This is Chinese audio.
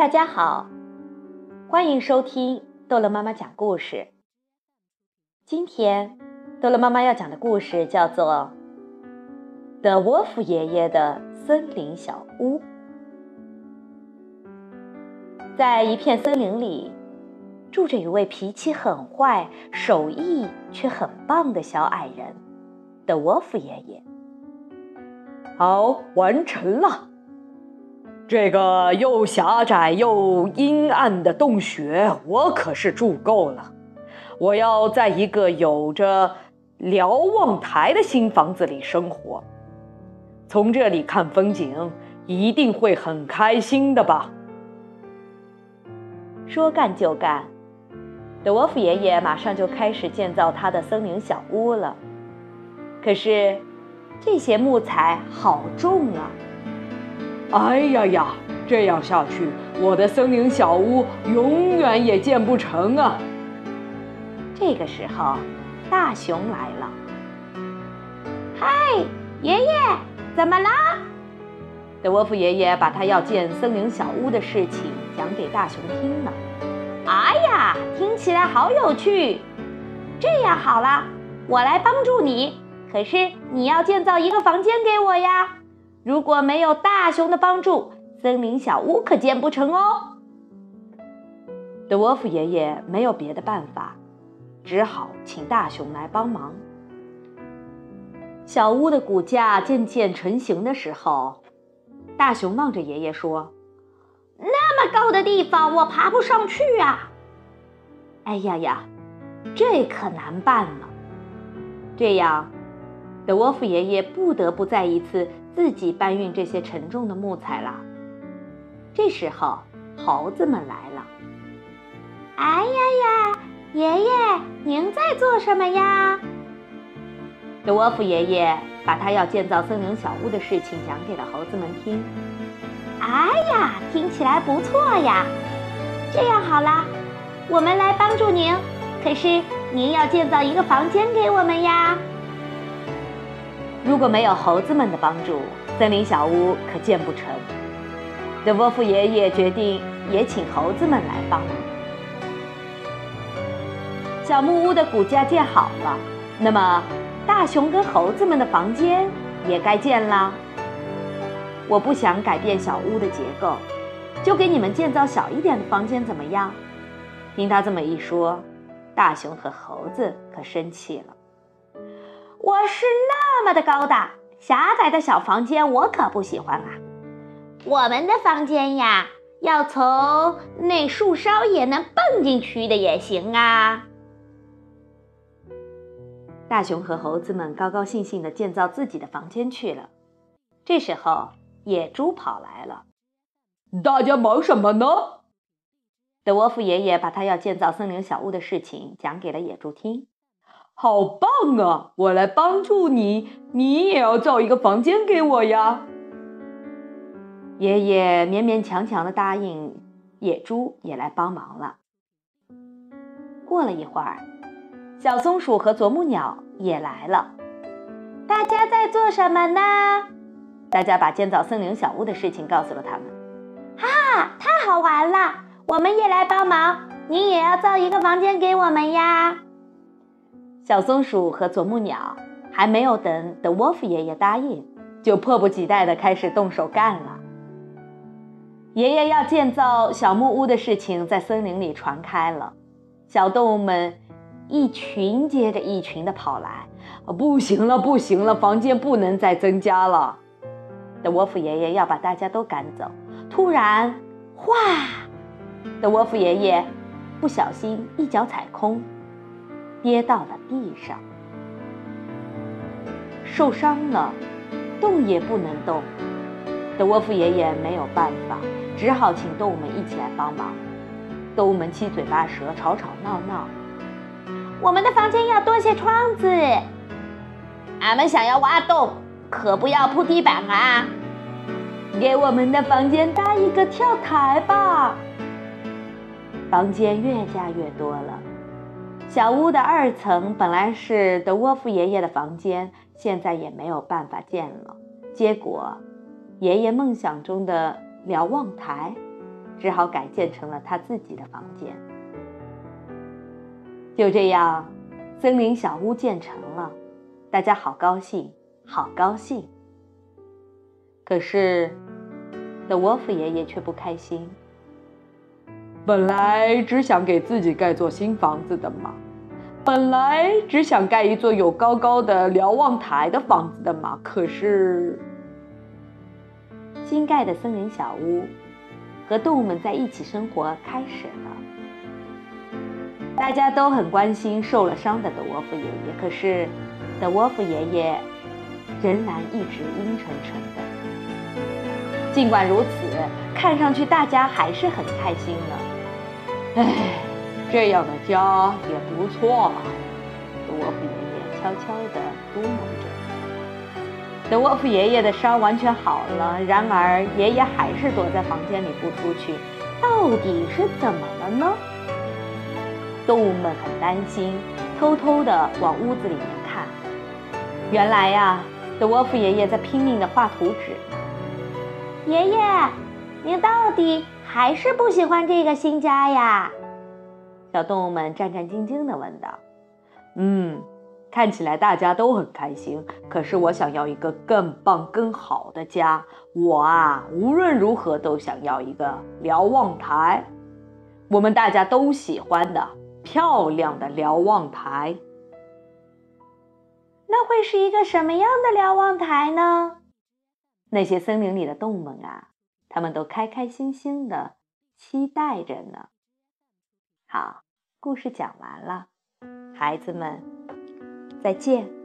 大家好，欢迎收听逗乐妈妈讲故事。今天逗乐妈妈要讲的故事叫做《德沃夫爷爷的森林小屋》。在一片森林里，住着一位脾气很坏、手艺却很棒的小矮人——德沃夫爷爷。好，完成了。这个又狭窄又阴暗的洞穴，我可是住够了。我要在一个有着瞭望台的新房子里生活，从这里看风景，一定会很开心的吧？说干就干，德沃夫爷爷马上就开始建造他的森林小屋了。可是，这些木材好重啊！哎呀呀，这样下去，我的森林小屋永远也建不成啊！这个时候，大熊来了。嗨，爷爷，怎么啦？德沃夫爷爷把他要建森林小屋的事情讲给大熊听了。哎呀，听起来好有趣！这样好了，我来帮助你。可是你要建造一个房间给我呀。如果没有大熊的帮助，森林小屋可建不成哦。德沃夫爷爷没有别的办法，只好请大熊来帮忙。小屋的骨架渐渐成型的时候，大熊望着爷爷说：“那么高的地方，我爬不上去啊！哎呀呀，这可难办了。这样。”德沃夫爷爷不得不再一次自己搬运这些沉重的木材了。这时候，猴子们来了。哎呀呀，爷爷，您在做什么呀？德沃夫爷爷把他要建造森林小屋的事情讲给了猴子们听。哎呀，听起来不错呀！这样好啦，我们来帮助您。可是您要建造一个房间给我们呀。如果没有猴子们的帮助，森林小屋可建不成。德沃夫爷爷决定也请猴子们来帮忙。小木屋的骨架建好了，那么大熊跟猴子们的房间也该建了。我不想改变小屋的结构，就给你们建造小一点的房间，怎么样？听他这么一说，大熊和猴子可生气了。我是那么的高大，狭窄的小房间我可不喜欢啊！我们的房间呀，要从那树梢也能蹦进去的也行啊！大熊和猴子们高高兴兴地建造自己的房间去了。这时候，野猪跑来了。大家忙什么呢？德沃夫爷爷把他要建造森林小屋的事情讲给了野猪听。好棒啊！我来帮助你，你也要造一个房间给我呀。爷爷勉勉强强的答应，野猪也来帮忙了。过了一会儿，小松鼠和啄木鸟也来了。大家在做什么呢？大家把建造森林小屋的事情告诉了他们。哈，太好玩了！我们也来帮忙，你也要造一个房间给我们呀。小松鼠和啄木鸟还没有等德沃夫爷爷答应，就迫不及待地开始动手干了。爷爷要建造小木屋的事情在森林里传开了，小动物们一群接着一群地跑来。不行了，不行了，房间不能再增加了。德沃夫爷爷要把大家都赶走。突然，哗！德沃夫爷爷不小心一脚踩空。跌到了地上，受伤了，动也不能动。德沃夫爷爷没有办法，只好请动物们一起来帮忙。动物们七嘴八舌，吵吵闹闹。我们的房间要多些窗子，俺们想要挖洞，可不要铺地板啊！给我们的房间搭一个跳台吧。房间越加越多了。小屋的二层本来是德沃夫爷爷的房间，现在也没有办法建了。结果，爷爷梦想中的瞭望台只好改建成了他自己的房间。就这样，森林小屋建成了，大家好高兴，好高兴。可是，德沃夫爷爷却不开心。本来只想给自己盖座新房子的嘛，本来只想盖一座有高高的瞭望台的房子的嘛。可是，新盖的森林小屋和动物们在一起生活开始了。大家都很关心受了伤的德沃夫爷爷，可是德沃夫爷爷仍然一直阴沉沉的。尽管如此，看上去大家还是很开心的。唉，这样的家也不错。德沃夫爷爷悄悄地嘟囔着。德沃夫爷爷的伤完全好了，然而爷爷还是躲在房间里不出去。到底是怎么了呢？动物们很担心，偷偷地往屋子里面看。原来呀，德沃夫爷爷在拼命地画图纸。爷爷，您到底？还是不喜欢这个新家呀？小动物们战战兢兢地问道。“嗯，看起来大家都很开心。可是我想要一个更棒、更好的家。我啊，无论如何都想要一个瞭望台，我们大家都喜欢的漂亮的瞭望台。那会是一个什么样的瞭望台呢？那些森林里的动物们啊。”他们都开开心心的期待着呢。好，故事讲完了，孩子们，再见。